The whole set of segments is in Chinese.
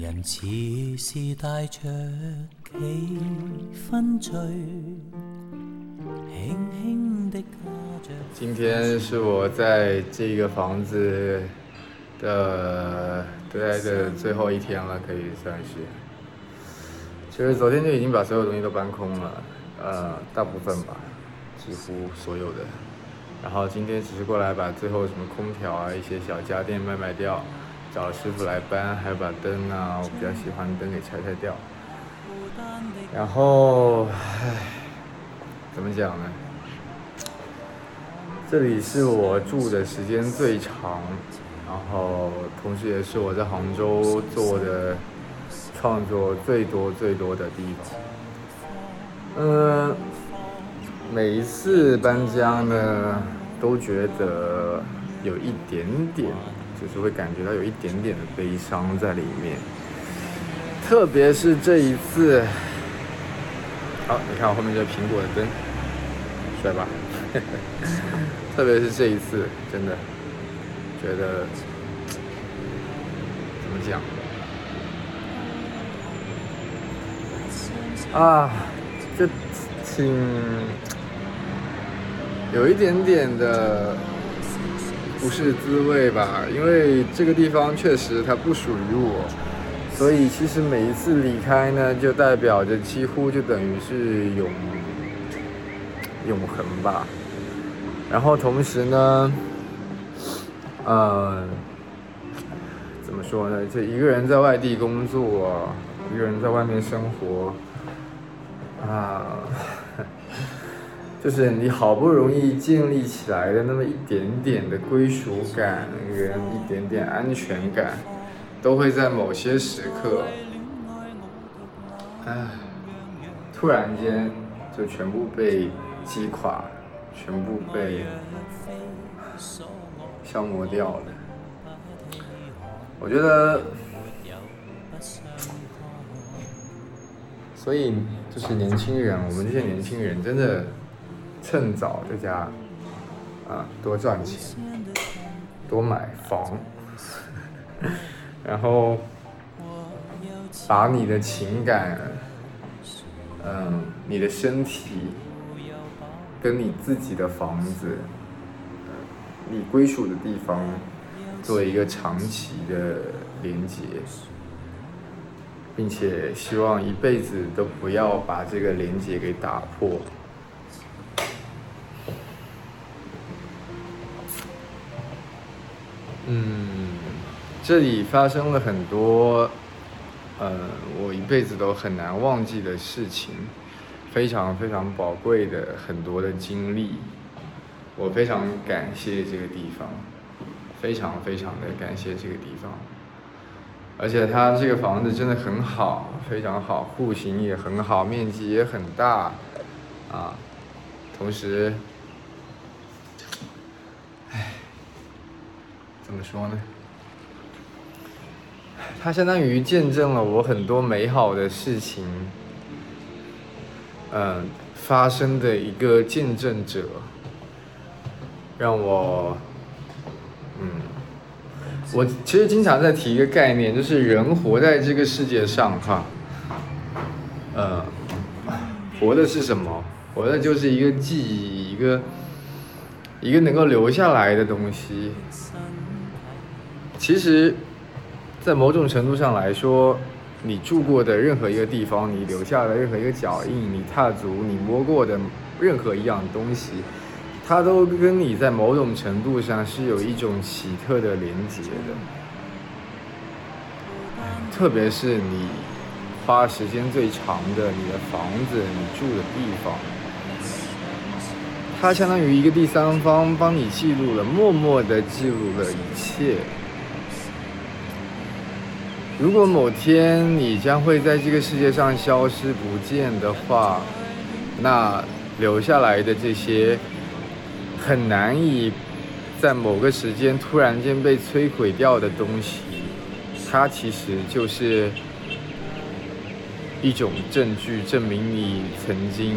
人似是带着几分醉，轻轻的。今天是我在这个房子的待的最后一天了，可以算是。其实昨天就已经把所有东西都搬空了，呃，大部分吧，几乎所有的。然后今天只是过来把最后什么空调啊、一些小家电卖卖掉，找师傅来搬，还要把灯啊，我比较喜欢的灯给拆拆掉。然后，唉，怎么讲呢？这里是我住的时间最长，然后同时也是我在杭州做的创作最多最多的地方。嗯。每一次搬家呢，都觉得有一点点，就是会感觉到有一点点的悲伤在里面。特别是这一次，好，你看我后面这苹果的灯，帅吧？特别是这一次，真的觉得怎么讲啊？就挺。有一点点的不是滋味吧，因为这个地方确实它不属于我，所以其实每一次离开呢，就代表着几乎就等于是永永恒吧。然后同时呢，嗯，怎么说呢？就一个人在外地工作，一个人在外面生活，啊。就是你好不容易建立起来的那么一点点的归属感跟一点点安全感，都会在某些时刻，唉，突然间就全部被击垮，全部被消磨掉了。我觉得，所以就是年轻人，我们这些年轻人真的。趁早在家，啊，多赚钱，多买房，然后把你的情感，嗯，你的身体，跟你自己的房子，你归属的地方，做一个长期的连接，并且希望一辈子都不要把这个连接给打破。嗯，这里发生了很多，呃，我一辈子都很难忘记的事情，非常非常宝贵的很多的经历，我非常感谢这个地方，非常非常的感谢这个地方，而且它这个房子真的很好，非常好，户型也很好，面积也很大，啊，同时。怎么说呢？它相当于见证了我很多美好的事情，嗯，发生的一个见证者，让我，嗯，我其实经常在提一个概念，就是人活在这个世界上，哈，呃，活的是什么？活的就是一个记忆，一个一个能够留下来的东西。其实，在某种程度上来说，你住过的任何一个地方，你留下的任何一个脚印，你踏足、你摸过的任何一样东西，它都跟你在某种程度上是有一种奇特的连接的。特别是你花时间最长的你的房子、你住的地方，它相当于一个第三方帮你记录了，默默的记录了一切。如果某天你将会在这个世界上消失不见的话，那留下来的这些很难以在某个时间突然间被摧毁掉的东西，它其实就是一种证据，证明你曾经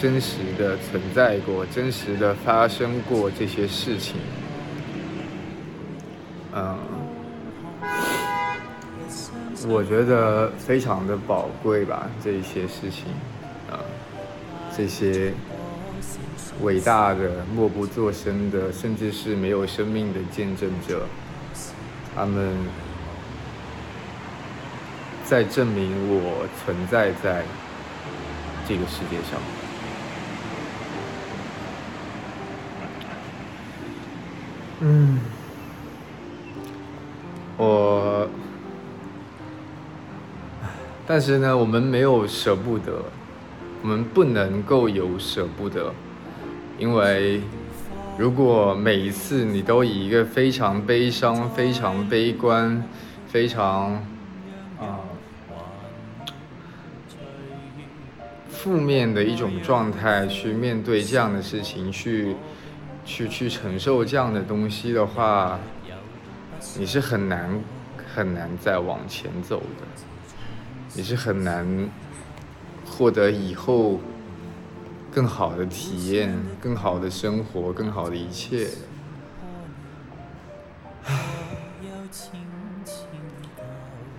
真实的存在过，真实的发生过这些事情。嗯。我觉得非常的宝贵吧，这一些事情，啊，这些伟大的默不作声的，甚至是没有生命的见证者，他们在证明我存在在这个世界上。嗯，但是呢，我们没有舍不得，我们不能够有舍不得，因为如果每一次你都以一个非常悲伤、非常悲观、非常啊负面的一种状态去面对这样的事情，去去去承受这样的东西的话，你是很难很难再往前走的。你是很难获得以后更好的体验、更好的生活、更好的一切。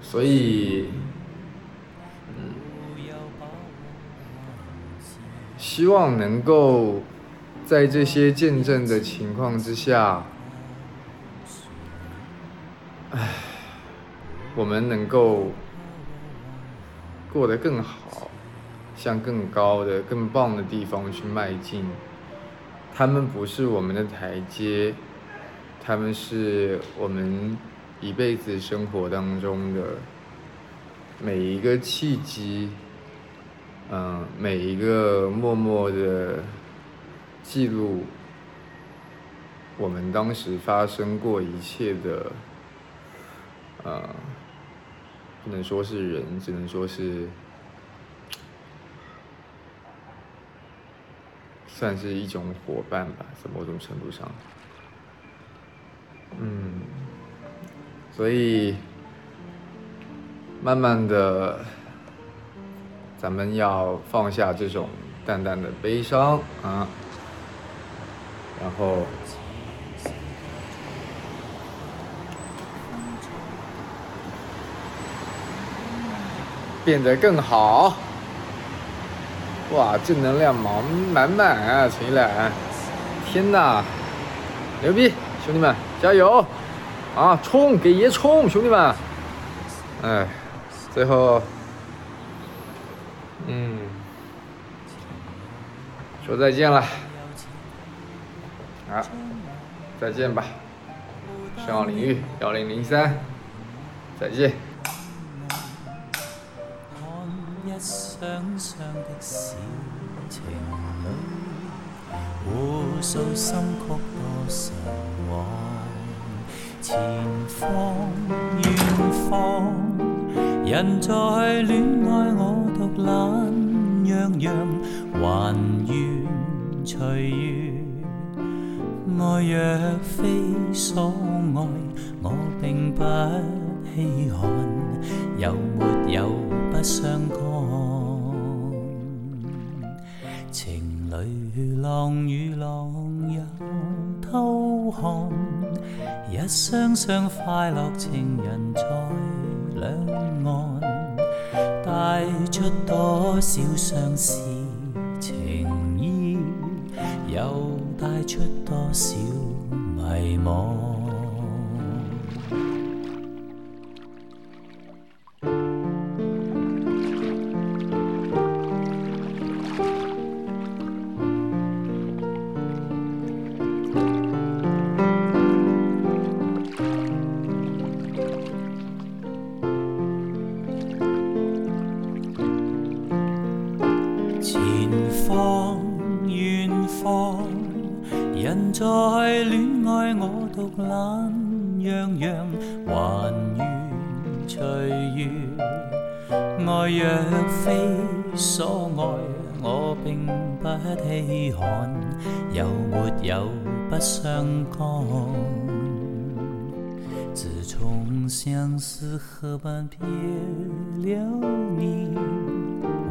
所以，希望能够在这些见证的情况之下，唉，我们能够。过得更好，向更高的、更棒的地方去迈进。他们不是我们的台阶，他们是我们一辈子生活当中的每一个契机，嗯，每一个默默的记录，我们当时发生过一切的，呃。不能说是人，只能说是算是一种伙伴吧，在某种程度上。嗯，所以慢慢的，咱们要放下这种淡淡的悲伤啊，然后。变得更好，哇，正能量满满满啊！陈一兰，天哪，牛逼，兄弟们加油啊！冲，给爷冲，兄弟们！哎，最后，嗯，说再见了，啊，再见吧，上领域幺零零三，再见。想想的小情侣，互诉心曲多神往。前方远方，人在恋爱我独懒洋洋，还愿随缘。爱若非所爱，我并不稀罕。有没有不相干？浪与浪又偷看，一双双快乐情人在两岸，带出多少相思情意，又带出多少迷惘。远方，远方，人在恋爱，我独懒洋洋，还愿随缘。爱若非所爱，我并不稀罕，有没有不相干？自从相思河畔别了你。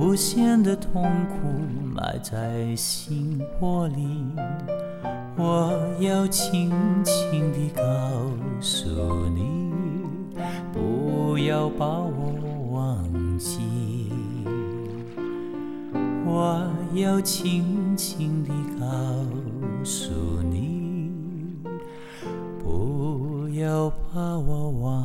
无限的痛苦埋在心窝里。我要轻轻地告诉你，不要把我忘记。我要轻轻地告诉你，不要把我忘